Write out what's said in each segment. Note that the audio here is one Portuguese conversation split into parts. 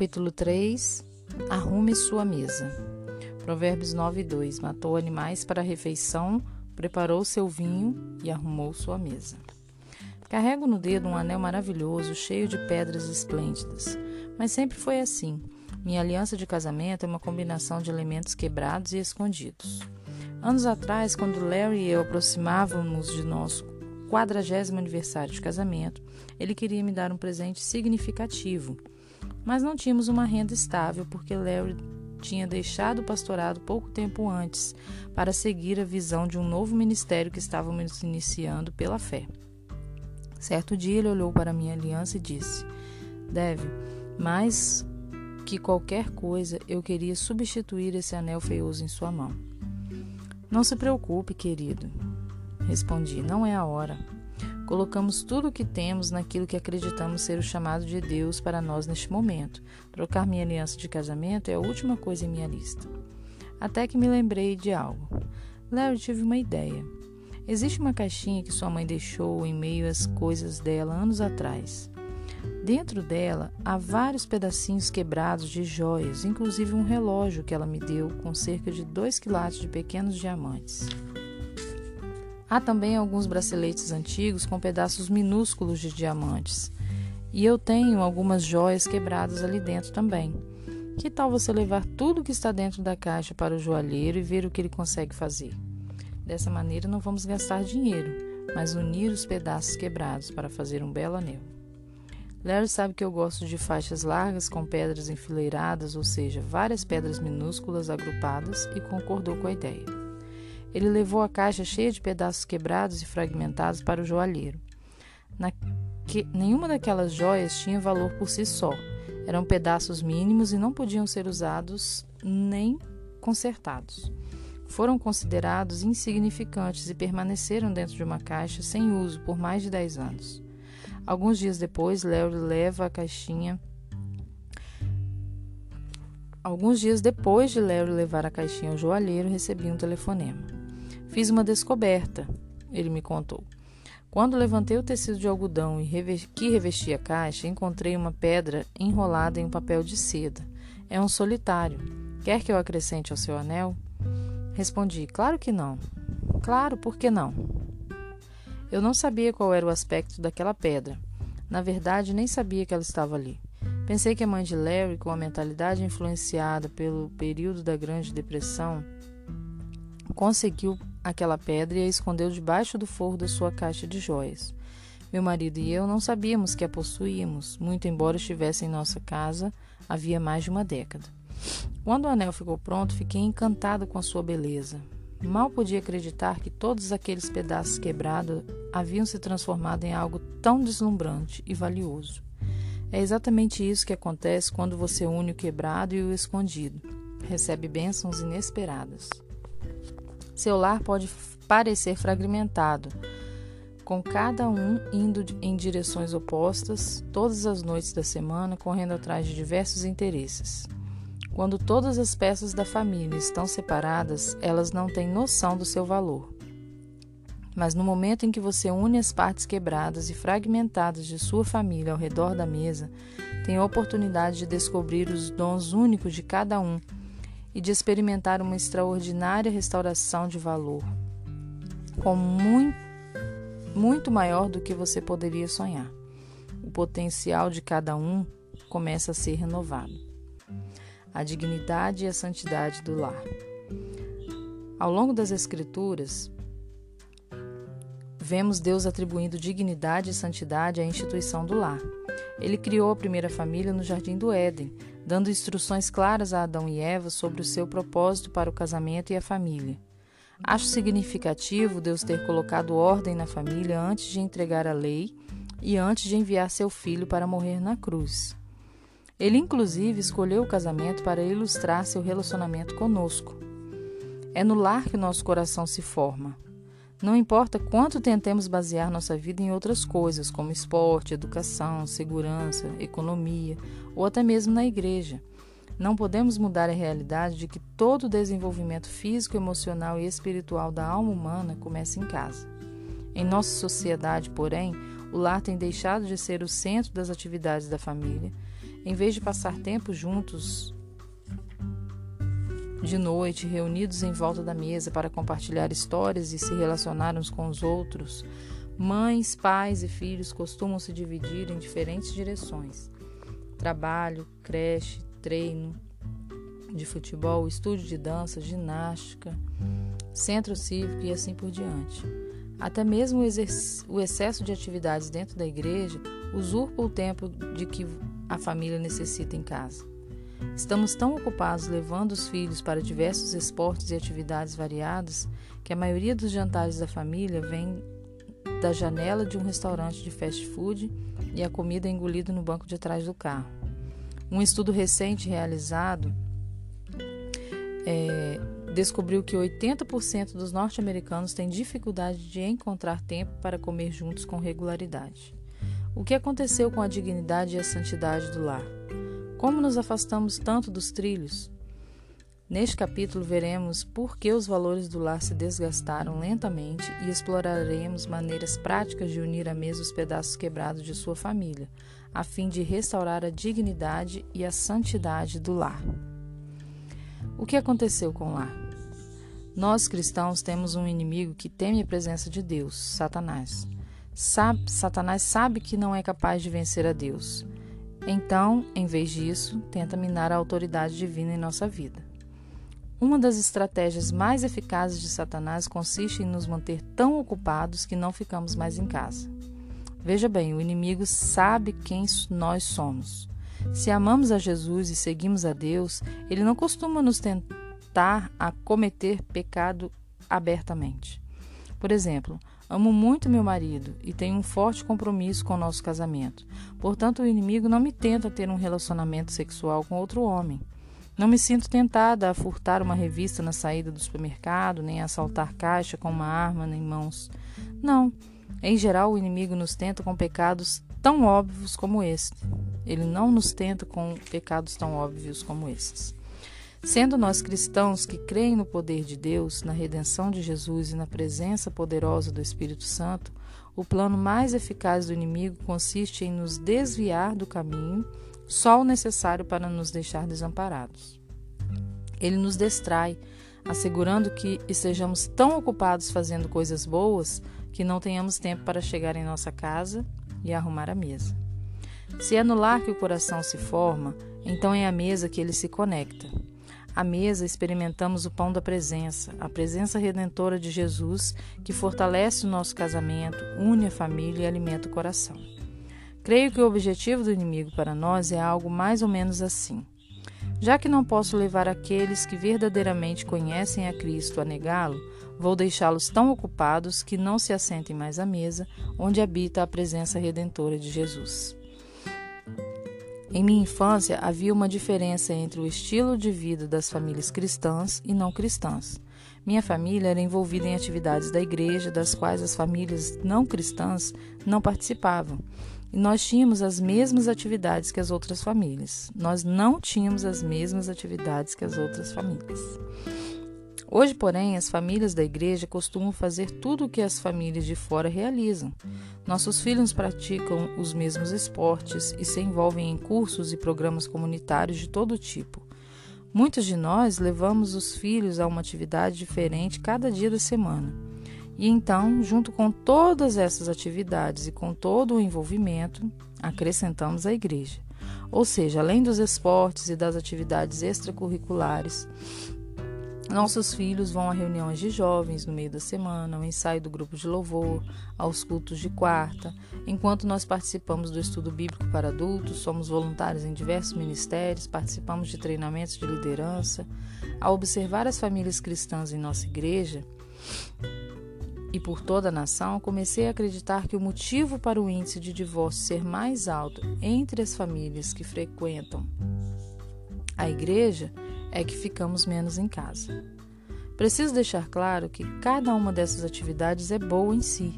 Capítulo 3 Arrume sua mesa. Provérbios 9 e 2 Matou animais para a refeição, preparou seu vinho e arrumou sua mesa. Carrego no dedo um anel maravilhoso, cheio de pedras esplêndidas. Mas sempre foi assim. Minha aliança de casamento é uma combinação de elementos quebrados e escondidos. Anos atrás, quando Larry e eu aproximávamos de nosso quadragésimo aniversário de casamento, ele queria me dar um presente significativo. Mas não tínhamos uma renda estável porque Larry tinha deixado o pastorado pouco tempo antes para seguir a visão de um novo ministério que estávamos iniciando pela fé. Certo dia ele olhou para minha aliança e disse: Deve, mais que qualquer coisa, eu queria substituir esse anel feioso em sua mão. Não se preocupe, querido. Respondi: Não é a hora. Colocamos tudo o que temos naquilo que acreditamos ser o chamado de Deus para nós neste momento. Trocar minha aliança de casamento é a última coisa em minha lista. Até que me lembrei de algo. Larry tive uma ideia. Existe uma caixinha que sua mãe deixou em meio às coisas dela anos atrás. Dentro dela há vários pedacinhos quebrados de joias, inclusive um relógio que ela me deu com cerca de 2 quilates de pequenos diamantes. Há também alguns braceletes antigos com pedaços minúsculos de diamantes. E eu tenho algumas joias quebradas ali dentro também. Que tal você levar tudo que está dentro da caixa para o joalheiro e ver o que ele consegue fazer? Dessa maneira não vamos gastar dinheiro, mas unir os pedaços quebrados para fazer um belo anel. Larry sabe que eu gosto de faixas largas com pedras enfileiradas, ou seja, várias pedras minúsculas agrupadas, e concordou com a ideia. Ele levou a caixa cheia de pedaços quebrados e fragmentados para o joalheiro. Que... Nenhuma daquelas joias tinha valor por si só. Eram pedaços mínimos e não podiam ser usados nem consertados. Foram considerados insignificantes e permaneceram dentro de uma caixa sem uso por mais de 10 anos. Alguns dias depois, Larry leva a caixinha. Alguns dias depois de Larry levar a caixinha ao joalheiro, recebi um telefonema. Fiz uma descoberta, ele me contou. Quando levantei o tecido de algodão que revestia a caixa, encontrei uma pedra enrolada em um papel de seda. É um solitário. Quer que eu acrescente ao seu anel? Respondi: Claro que não. Claro, por que não? Eu não sabia qual era o aspecto daquela pedra. Na verdade, nem sabia que ela estava ali. Pensei que a mãe de Larry, com a mentalidade influenciada pelo período da Grande Depressão, conseguiu aquela pedra e a escondeu debaixo do forro da sua caixa de joias. Meu marido e eu não sabíamos que a possuíamos, muito embora estivesse em nossa casa havia mais de uma década. Quando o anel ficou pronto, fiquei encantado com a sua beleza. Mal podia acreditar que todos aqueles pedaços quebrados haviam se transformado em algo tão deslumbrante e valioso. É exatamente isso que acontece quando você une o quebrado e o escondido. Recebe bênçãos inesperadas. Seu lar pode parecer fragmentado, com cada um indo em direções opostas todas as noites da semana, correndo atrás de diversos interesses. Quando todas as peças da família estão separadas, elas não têm noção do seu valor. Mas no momento em que você une as partes quebradas e fragmentadas de sua família ao redor da mesa, tem a oportunidade de descobrir os dons únicos de cada um e de experimentar uma extraordinária restauração de valor, com muito, muito maior do que você poderia sonhar. O potencial de cada um começa a ser renovado a dignidade e a santidade do lar. Ao longo das Escrituras, vemos Deus atribuindo dignidade e santidade à instituição do lar. Ele criou a primeira família no jardim do Éden, dando instruções claras a Adão e Eva sobre o seu propósito para o casamento e a família. Acho significativo Deus ter colocado ordem na família antes de entregar a lei e antes de enviar seu filho para morrer na cruz. Ele, inclusive, escolheu o casamento para ilustrar seu relacionamento conosco. É no lar que nosso coração se forma. Não importa quanto tentemos basear nossa vida em outras coisas, como esporte, educação, segurança, economia ou até mesmo na igreja. Não podemos mudar a realidade de que todo o desenvolvimento físico, emocional e espiritual da alma humana começa em casa. Em nossa sociedade, porém, o lar tem deixado de ser o centro das atividades da família Em vez de passar tempo juntos de noite, reunidos em volta da mesa para compartilhar histórias e se relacionar uns com os outros, mães, pais e filhos costumam se dividir em diferentes direções: trabalho, creche, treino de futebol, estúdio de dança, ginástica, centro cívico e assim por diante. Até mesmo o excesso de atividades dentro da igreja usurpa o tempo de que a família necessita em casa. Estamos tão ocupados levando os filhos para diversos esportes e atividades variadas que a maioria dos jantares da família vem da janela de um restaurante de fast food e a comida é engolida no banco de trás do carro. Um estudo recente realizado é, descobriu que 80% dos norte-americanos têm dificuldade de encontrar tempo para comer juntos com regularidade. O que aconteceu com a dignidade e a santidade do lar? Como nos afastamos tanto dos trilhos? Neste capítulo veremos por que os valores do lar se desgastaram lentamente e exploraremos maneiras práticas de unir à mesa os pedaços quebrados de sua família, a fim de restaurar a dignidade e a santidade do lar. O que aconteceu com o lar? Nós cristãos temos um inimigo que teme a presença de Deus, Satanás. Satanás sabe que não é capaz de vencer a Deus. Então, em vez disso, tenta minar a autoridade divina em nossa vida. Uma das estratégias mais eficazes de Satanás consiste em nos manter tão ocupados que não ficamos mais em casa. Veja bem, o inimigo sabe quem nós somos. Se amamos a Jesus e seguimos a Deus, ele não costuma nos tentar a cometer pecado abertamente. Por exemplo, Amo muito meu marido e tenho um forte compromisso com o nosso casamento. Portanto, o inimigo não me tenta ter um relacionamento sexual com outro homem. Não me sinto tentada a furtar uma revista na saída do supermercado, nem a assaltar caixa com uma arma em mãos. Não. Em geral, o inimigo nos tenta com pecados tão óbvios como este. Ele não nos tenta com pecados tão óbvios como esses. Sendo nós cristãos que creem no poder de Deus, na redenção de Jesus e na presença poderosa do Espírito Santo, o plano mais eficaz do inimigo consiste em nos desviar do caminho, só o necessário para nos deixar desamparados. Ele nos distrai, assegurando que estejamos tão ocupados fazendo coisas boas que não tenhamos tempo para chegar em nossa casa e arrumar a mesa. Se é no lar que o coração se forma, então é a mesa que ele se conecta. À mesa experimentamos o pão da presença, a presença redentora de Jesus, que fortalece o nosso casamento, une a família e alimenta o coração. Creio que o objetivo do inimigo para nós é algo mais ou menos assim. Já que não posso levar aqueles que verdadeiramente conhecem a Cristo a negá-lo, vou deixá-los tão ocupados que não se assentem mais à mesa, onde habita a presença redentora de Jesus. Em minha infância, havia uma diferença entre o estilo de vida das famílias cristãs e não cristãs. Minha família era envolvida em atividades da igreja, das quais as famílias não cristãs não participavam. E nós tínhamos as mesmas atividades que as outras famílias. Nós não tínhamos as mesmas atividades que as outras famílias. Hoje, porém, as famílias da igreja costumam fazer tudo o que as famílias de fora realizam. Nossos filhos praticam os mesmos esportes e se envolvem em cursos e programas comunitários de todo tipo. Muitos de nós levamos os filhos a uma atividade diferente cada dia da semana. E então, junto com todas essas atividades e com todo o envolvimento, acrescentamos a igreja. Ou seja, além dos esportes e das atividades extracurriculares, nossos filhos vão a reuniões de jovens no meio da semana, ao ensaio do grupo de louvor, aos cultos de quarta. Enquanto nós participamos do estudo bíblico para adultos, somos voluntários em diversos ministérios, participamos de treinamentos de liderança. Ao observar as famílias cristãs em nossa igreja e por toda a nação, comecei a acreditar que o motivo para o índice de divórcio ser mais alto entre as famílias que frequentam a igreja é que ficamos menos em casa. Preciso deixar claro que cada uma dessas atividades é boa em si.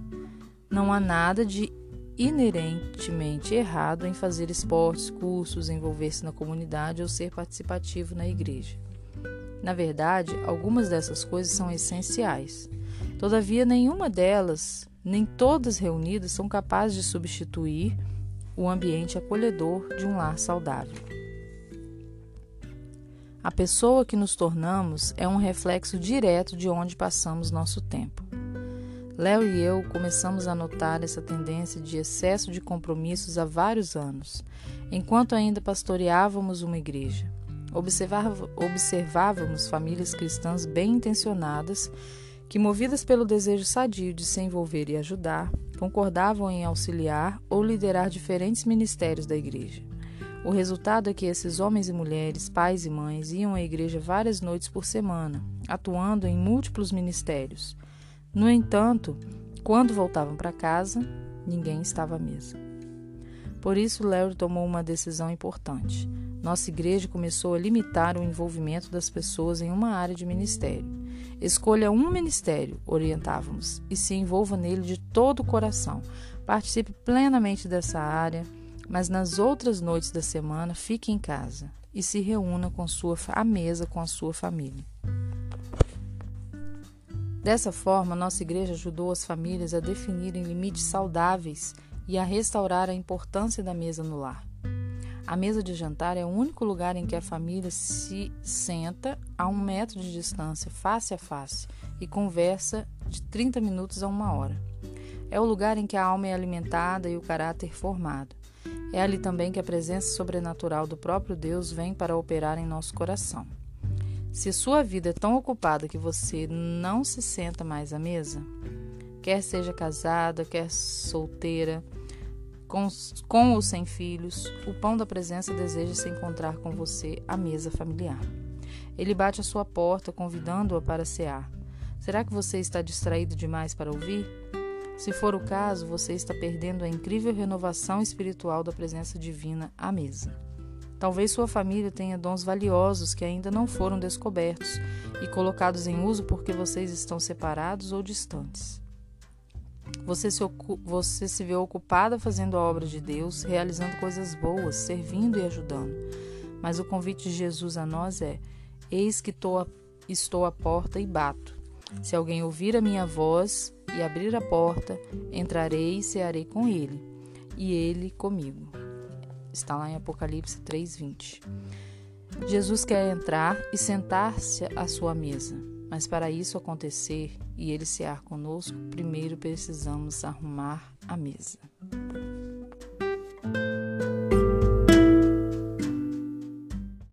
Não há nada de inerentemente errado em fazer esportes, cursos, envolver-se na comunidade ou ser participativo na igreja. Na verdade, algumas dessas coisas são essenciais. Todavia, nenhuma delas, nem todas reunidas, são capazes de substituir o ambiente acolhedor de um lar saudável. A pessoa que nos tornamos é um reflexo direto de onde passamos nosso tempo. Léo e eu começamos a notar essa tendência de excesso de compromissos há vários anos, enquanto ainda pastoreávamos uma igreja. Observávamos famílias cristãs bem intencionadas que, movidas pelo desejo sadio de se envolver e ajudar, concordavam em auxiliar ou liderar diferentes ministérios da igreja. O resultado é que esses homens e mulheres, pais e mães, iam à igreja várias noites por semana, atuando em múltiplos ministérios. No entanto, quando voltavam para casa, ninguém estava à mesa. Por isso, Larry tomou uma decisão importante. Nossa igreja começou a limitar o envolvimento das pessoas em uma área de ministério. Escolha um ministério, orientávamos, e se envolva nele de todo o coração. Participe plenamente dessa área, mas nas outras noites da semana fique em casa e se reúna com sua à mesa com a sua família. Dessa forma, nossa igreja ajudou as famílias a definirem limites saudáveis e a restaurar a importância da mesa no lar. A mesa de jantar é o único lugar em que a família se senta a um metro de distância, face a face, e conversa de 30 minutos a uma hora. É o lugar em que a alma é alimentada e o caráter formado. É ali também que a presença sobrenatural do próprio Deus vem para operar em nosso coração. Se sua vida é tão ocupada que você não se senta mais à mesa, quer seja casada, quer solteira, com, com ou sem filhos, o pão da presença deseja se encontrar com você à mesa familiar. Ele bate à sua porta, convidando-a para cear. Será que você está distraído demais para ouvir? Se for o caso, você está perdendo a incrível renovação espiritual da presença divina à mesa. Talvez sua família tenha dons valiosos que ainda não foram descobertos e colocados em uso porque vocês estão separados ou distantes. Você se, você se vê ocupada fazendo a obra de Deus, realizando coisas boas, servindo e ajudando. Mas o convite de Jesus a nós é: Eis que estou à porta e bato. Se alguém ouvir a minha voz e abrir a porta, entrarei e cearei com ele, e ele comigo. Está lá em Apocalipse 3:20. Jesus quer entrar e sentar-se à sua mesa, mas para isso acontecer e ele cear conosco, primeiro precisamos arrumar a mesa.